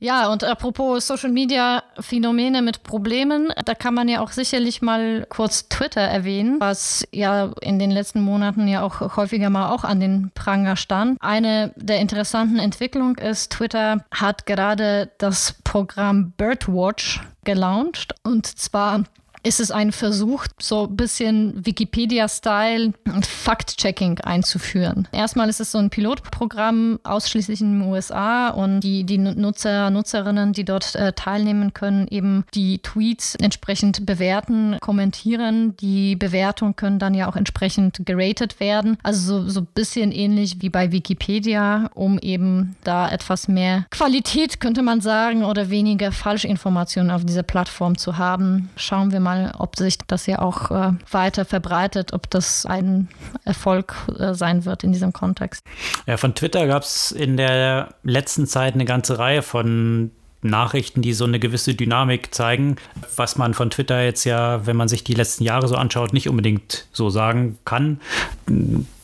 Ja, und apropos Social Media Phänomene mit Problemen, da kann man ja auch sicherlich mal kurz Twitter erwähnen, was ja in den letzten Monaten ja auch häufiger mal auch an den Pranger stand. Eine der interessanten Entwicklungen ist, Twitter hat gerade das Programm Birdwatch gelauncht und zwar ist es ein Versuch, so ein bisschen Wikipedia-Style Fact-Checking einzuführen. Erstmal ist es so ein Pilotprogramm ausschließlich in den USA und die, die Nutzer, Nutzerinnen, die dort äh, teilnehmen können, eben die Tweets entsprechend bewerten, kommentieren. Die Bewertungen können dann ja auch entsprechend geratet werden. Also so, so ein bisschen ähnlich wie bei Wikipedia, um eben da etwas mehr Qualität, könnte man sagen, oder weniger Falschinformationen auf dieser Plattform zu haben. Schauen wir mal mal, ob sich das ja auch äh, weiter verbreitet, ob das ein Erfolg äh, sein wird in diesem Kontext. Ja, von Twitter gab es in der letzten Zeit eine ganze Reihe von Nachrichten, die so eine gewisse Dynamik zeigen, was man von Twitter jetzt ja, wenn man sich die letzten Jahre so anschaut, nicht unbedingt so sagen kann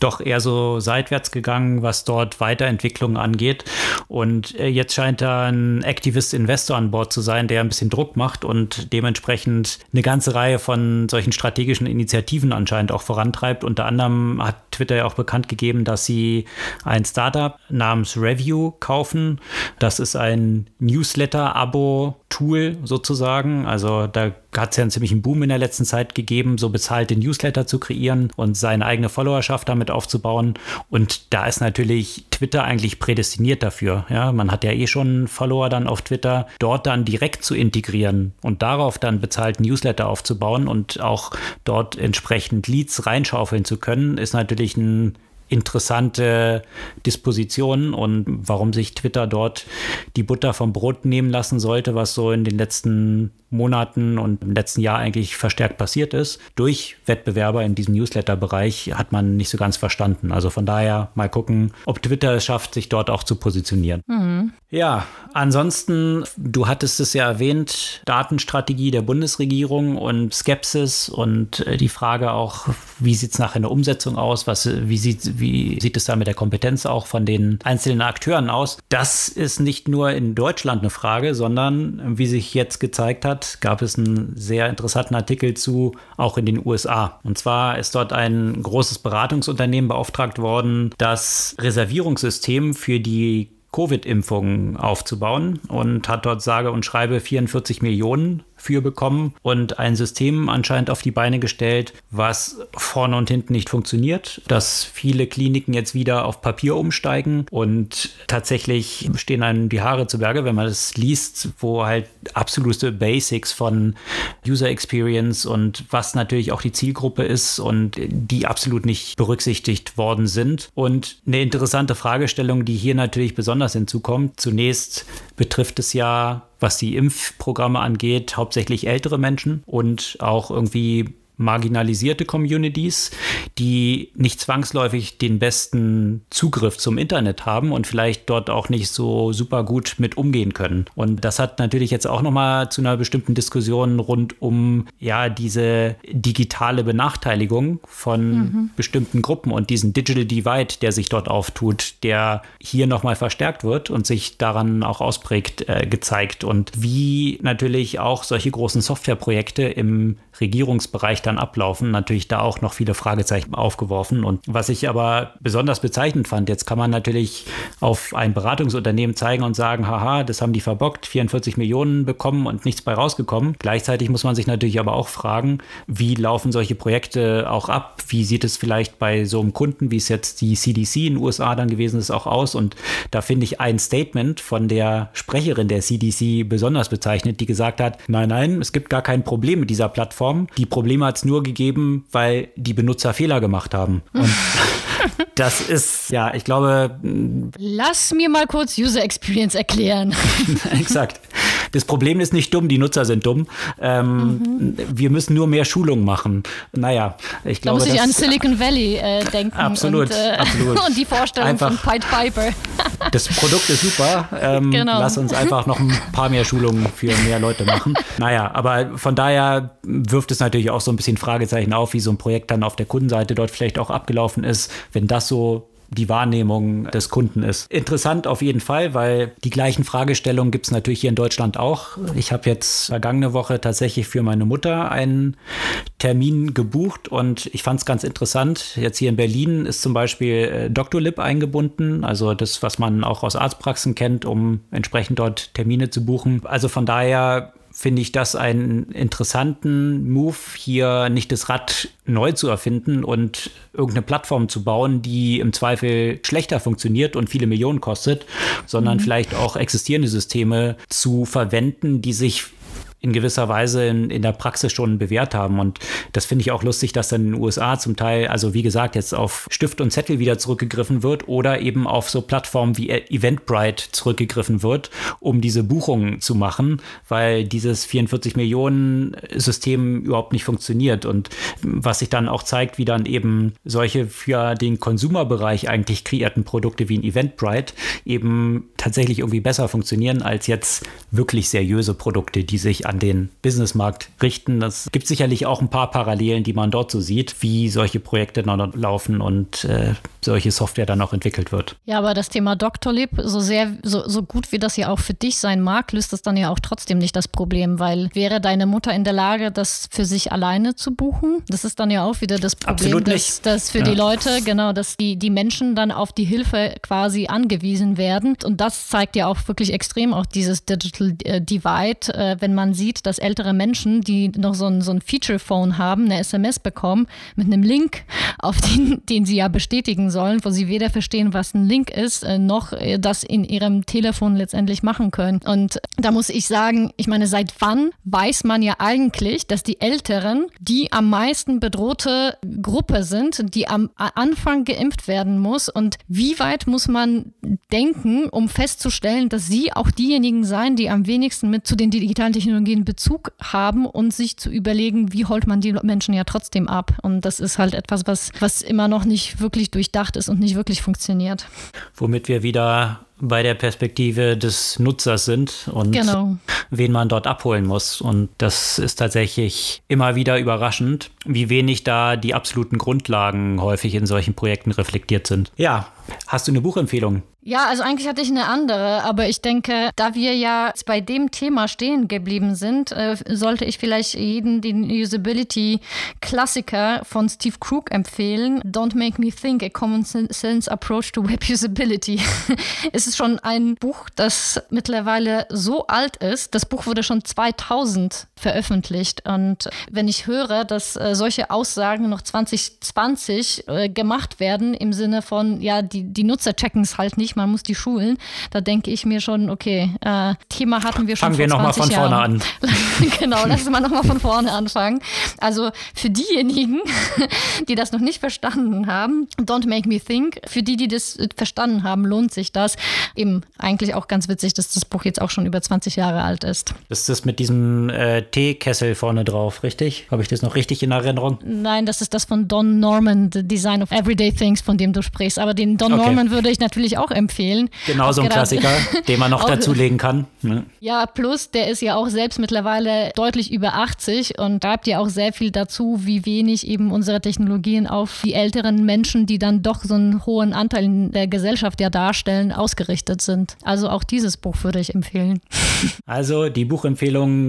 doch eher so seitwärts gegangen, was dort Weiterentwicklungen angeht. Und äh, jetzt scheint da ein Activist-Investor an Bord zu sein, der ein bisschen Druck macht und dementsprechend eine ganze Reihe von solchen strategischen Initiativen anscheinend auch vorantreibt. Unter anderem hat Twitter ja auch bekannt gegeben, dass sie ein Startup namens Review kaufen. Das ist ein Newsletter-Abo-Tool sozusagen. Also da hat es ja einen ziemlichen Boom in der letzten Zeit gegeben, so bezahlte Newsletter zu kreieren und seine eigene Followerschaft damit aufzubauen. Und da ist natürlich Twitter eigentlich prädestiniert dafür. Ja, man hat ja eh schon Follower dann auf Twitter, dort dann direkt zu integrieren und darauf dann bezahlt Newsletter aufzubauen und auch dort entsprechend Leads reinschaufeln zu können, ist natürlich ein interessante Dispositionen und warum sich Twitter dort die Butter vom Brot nehmen lassen sollte, was so in den letzten Monaten und im letzten Jahr eigentlich verstärkt passiert ist. Durch Wettbewerber in diesem Newsletter-Bereich hat man nicht so ganz verstanden. Also von daher mal gucken, ob Twitter es schafft, sich dort auch zu positionieren. Mhm. Ja, ansonsten, du hattest es ja erwähnt, Datenstrategie der Bundesregierung und Skepsis und äh, die Frage auch, wie sieht es nachher in der Umsetzung aus? Was, wie, sieht, wie sieht es da mit der Kompetenz auch von den einzelnen Akteuren aus? Das ist nicht nur in Deutschland eine Frage, sondern wie sich jetzt gezeigt hat, gab es einen sehr interessanten Artikel zu, auch in den USA. Und zwar ist dort ein großes Beratungsunternehmen beauftragt worden, das Reservierungssystem für die Covid-Impfungen aufzubauen und hat dort sage und schreibe 44 Millionen für bekommen und ein System anscheinend auf die Beine gestellt, was vorne und hinten nicht funktioniert, dass viele Kliniken jetzt wieder auf Papier umsteigen und tatsächlich stehen einem die Haare zu Berge, wenn man das liest, wo halt absolute Basics von User Experience und was natürlich auch die Zielgruppe ist und die absolut nicht berücksichtigt worden sind. Und eine interessante Fragestellung, die hier natürlich besonders hinzukommt. Zunächst betrifft es ja was die Impfprogramme angeht, hauptsächlich ältere Menschen und auch irgendwie marginalisierte Communities, die nicht zwangsläufig den besten Zugriff zum Internet haben und vielleicht dort auch nicht so super gut mit umgehen können. Und das hat natürlich jetzt auch nochmal zu einer bestimmten Diskussion rund um ja diese digitale Benachteiligung von mhm. bestimmten Gruppen und diesen Digital Divide, der sich dort auftut, der hier nochmal verstärkt wird und sich daran auch ausprägt, äh, gezeigt. Und wie natürlich auch solche großen Softwareprojekte im Regierungsbereich dann ablaufen. Natürlich da auch noch viele Fragezeichen aufgeworfen. Und was ich aber besonders bezeichnend fand, jetzt kann man natürlich auf ein Beratungsunternehmen zeigen und sagen, haha, das haben die verbockt, 44 Millionen bekommen und nichts bei rausgekommen. Gleichzeitig muss man sich natürlich aber auch fragen, wie laufen solche Projekte auch ab? Wie sieht es vielleicht bei so einem Kunden, wie es jetzt die CDC in den USA dann gewesen ist, auch aus? Und da finde ich ein Statement von der Sprecherin der CDC besonders bezeichnet, die gesagt hat, nein, nein, es gibt gar kein Problem mit dieser Plattform. Die Probleme hat es nur gegeben, weil die Benutzer Fehler gemacht haben. Und das ist, ja, ich glaube. Lass mir mal kurz User Experience erklären. Exakt. Das Problem ist nicht dumm, die Nutzer sind dumm. Ähm, mhm. Wir müssen nur mehr Schulung machen. Naja, ich glaube. Da muss ich an Silicon Valley äh, denken. Absolut, und, äh, absolut. und die Vorstellung einfach, von Pied Piper. das Produkt ist super. Ähm, genau. Lass uns einfach noch ein paar mehr Schulungen für mehr Leute machen. Naja, aber von daher wirft es natürlich auch so ein bisschen Fragezeichen auf, wie so ein Projekt dann auf der Kundenseite dort vielleicht auch abgelaufen ist, wenn das so die Wahrnehmung des Kunden ist. Interessant auf jeden Fall, weil die gleichen Fragestellungen gibt es natürlich hier in Deutschland auch. Ich habe jetzt vergangene Woche tatsächlich für meine Mutter einen Termin gebucht und ich fand es ganz interessant. Jetzt hier in Berlin ist zum Beispiel äh, Doctolib eingebunden, also das, was man auch aus Arztpraxen kennt, um entsprechend dort Termine zu buchen. Also von daher finde ich das einen interessanten Move, hier nicht das Rad neu zu erfinden und irgendeine Plattform zu bauen, die im Zweifel schlechter funktioniert und viele Millionen kostet, sondern mhm. vielleicht auch existierende Systeme zu verwenden, die sich in gewisser Weise in, in der Praxis schon bewährt haben. Und das finde ich auch lustig, dass dann in den USA zum Teil, also wie gesagt, jetzt auf Stift und Zettel wieder zurückgegriffen wird oder eben auf so Plattformen wie Eventbrite zurückgegriffen wird, um diese Buchungen zu machen, weil dieses 44 Millionen System überhaupt nicht funktioniert. Und was sich dann auch zeigt, wie dann eben solche für den Konsumerbereich eigentlich kreierten Produkte wie ein Eventbrite eben tatsächlich irgendwie besser funktionieren als jetzt wirklich seriöse Produkte, die sich an den Businessmarkt richten. Das gibt sicherlich auch ein paar Parallelen, die man dort so sieht, wie solche Projekte dann laufen und äh, solche Software dann auch entwickelt wird. Ja, aber das Thema Doctolib, so sehr, so, so gut wie das ja auch für dich sein mag, löst das dann ja auch trotzdem nicht das Problem, weil wäre deine Mutter in der Lage, das für sich alleine zu buchen? Das ist dann ja auch wieder das Problem, dass, dass für ja. die Leute, genau, dass die, die Menschen dann auf die Hilfe quasi angewiesen werden. Und das zeigt ja auch wirklich extrem auch dieses Digital äh, Divide, äh, wenn man sieht, dass ältere Menschen, die noch so ein, so ein Feature-Phone haben, eine SMS bekommen mit einem Link, auf den, den sie ja bestätigen sollen, wo sie weder verstehen, was ein Link ist, äh, noch äh, das in ihrem Telefon letztendlich machen können. Und da muss ich sagen, ich meine, seit wann weiß man ja eigentlich, dass die Älteren die am meisten bedrohte Gruppe sind, die am Anfang geimpft werden muss und wie weit muss man denken, um festzustellen, dass sie auch diejenigen sein, die am wenigsten mit zu den digitalen Technologien Technologien Bezug haben und sich zu überlegen, wie holt man die Menschen ja trotzdem ab. Und das ist halt etwas, was, was immer noch nicht wirklich durchdacht ist und nicht wirklich funktioniert. Womit wir wieder bei der Perspektive des Nutzers sind und genau. wen man dort abholen muss. Und das ist tatsächlich immer wieder überraschend, wie wenig da die absoluten Grundlagen häufig in solchen Projekten reflektiert sind. Ja, hast du eine Buchempfehlung? Ja, also eigentlich hatte ich eine andere, aber ich denke, da wir ja bei dem Thema stehen geblieben sind, äh, sollte ich vielleicht jeden den Usability-Klassiker von Steve Krug empfehlen. Don't Make Me Think, a Common Sense Approach to Web Usability. es ist schon ein Buch, das mittlerweile so alt ist. Das Buch wurde schon 2000 veröffentlicht und wenn ich höre, dass äh, solche Aussagen noch 2020 äh, gemacht werden im Sinne von, ja, die, die Nutzer checken es halt nicht, man muss die schulen. Da denke ich mir schon, okay, äh, Thema hatten wir schon Fangen wir nochmal von Jahren. vorne an. genau, lass uns mal nochmal von vorne anfangen. Also für diejenigen, die das noch nicht verstanden haben, Don't Make Me Think, für die, die das verstanden haben, lohnt sich das. Eben eigentlich auch ganz witzig, dass das Buch jetzt auch schon über 20 Jahre alt ist. ist das mit diesem äh, Teekessel vorne drauf, richtig? Habe ich das noch richtig in Erinnerung? Nein, das ist das von Don Norman, The Design of Everyday Things, von dem du sprichst. Aber den Don okay. Norman würde ich natürlich auch empfehlen. Genau so ein Klassiker, den man noch dazulegen kann. Ne? Ja, plus der ist ja auch selbst mittlerweile deutlich über 80 und schreibt ja auch sehr viel dazu, wie wenig eben unsere Technologien auf die älteren Menschen, die dann doch so einen hohen Anteil in der Gesellschaft ja darstellen, ausgerichtet sind. Also auch dieses Buch würde ich empfehlen. Also die Buchempfehlungen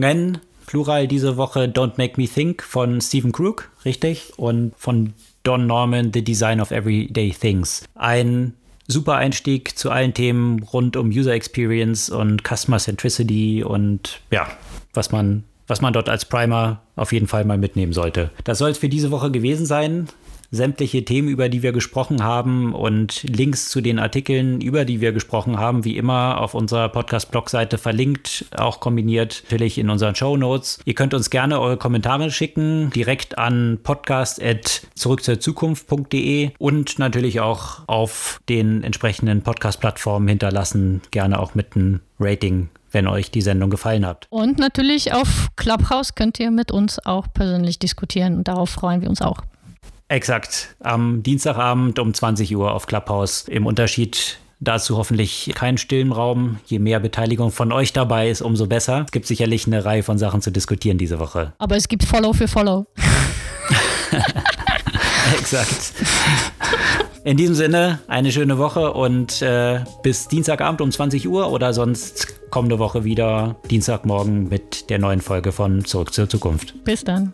Plural diese Woche Don't Make Me Think von Stephen Krug, richtig? Und von Don Norman, The Design of Everyday Things. Ein super Einstieg zu allen Themen rund um User Experience und Customer Centricity und ja, was man, was man dort als Primer auf jeden Fall mal mitnehmen sollte. Das soll es für diese Woche gewesen sein sämtliche Themen, über die wir gesprochen haben und Links zu den Artikeln, über die wir gesprochen haben, wie immer auf unserer Podcast-Blog-Seite verlinkt, auch kombiniert natürlich in unseren Show Notes. Ihr könnt uns gerne eure Kommentare schicken, direkt an podcast.zurückzurzukunft.de und natürlich auch auf den entsprechenden Podcast-Plattformen hinterlassen, gerne auch mit einem Rating wenn euch die Sendung gefallen hat. Und natürlich auf Clubhouse könnt ihr mit uns auch persönlich diskutieren und darauf freuen wir uns auch. Exakt. Am Dienstagabend um 20 Uhr auf Clubhouse. Im Unterschied Dazu hoffentlich keinen stillen Raum. Je mehr Beteiligung von euch dabei ist, umso besser. Es gibt sicherlich eine Reihe von Sachen zu diskutieren diese Woche. Aber es gibt Follow für Follow. Exakt. In diesem Sinne, eine schöne Woche und äh, bis Dienstagabend um 20 Uhr oder sonst kommende Woche wieder Dienstagmorgen mit der neuen Folge von Zurück zur Zukunft. Bis dann.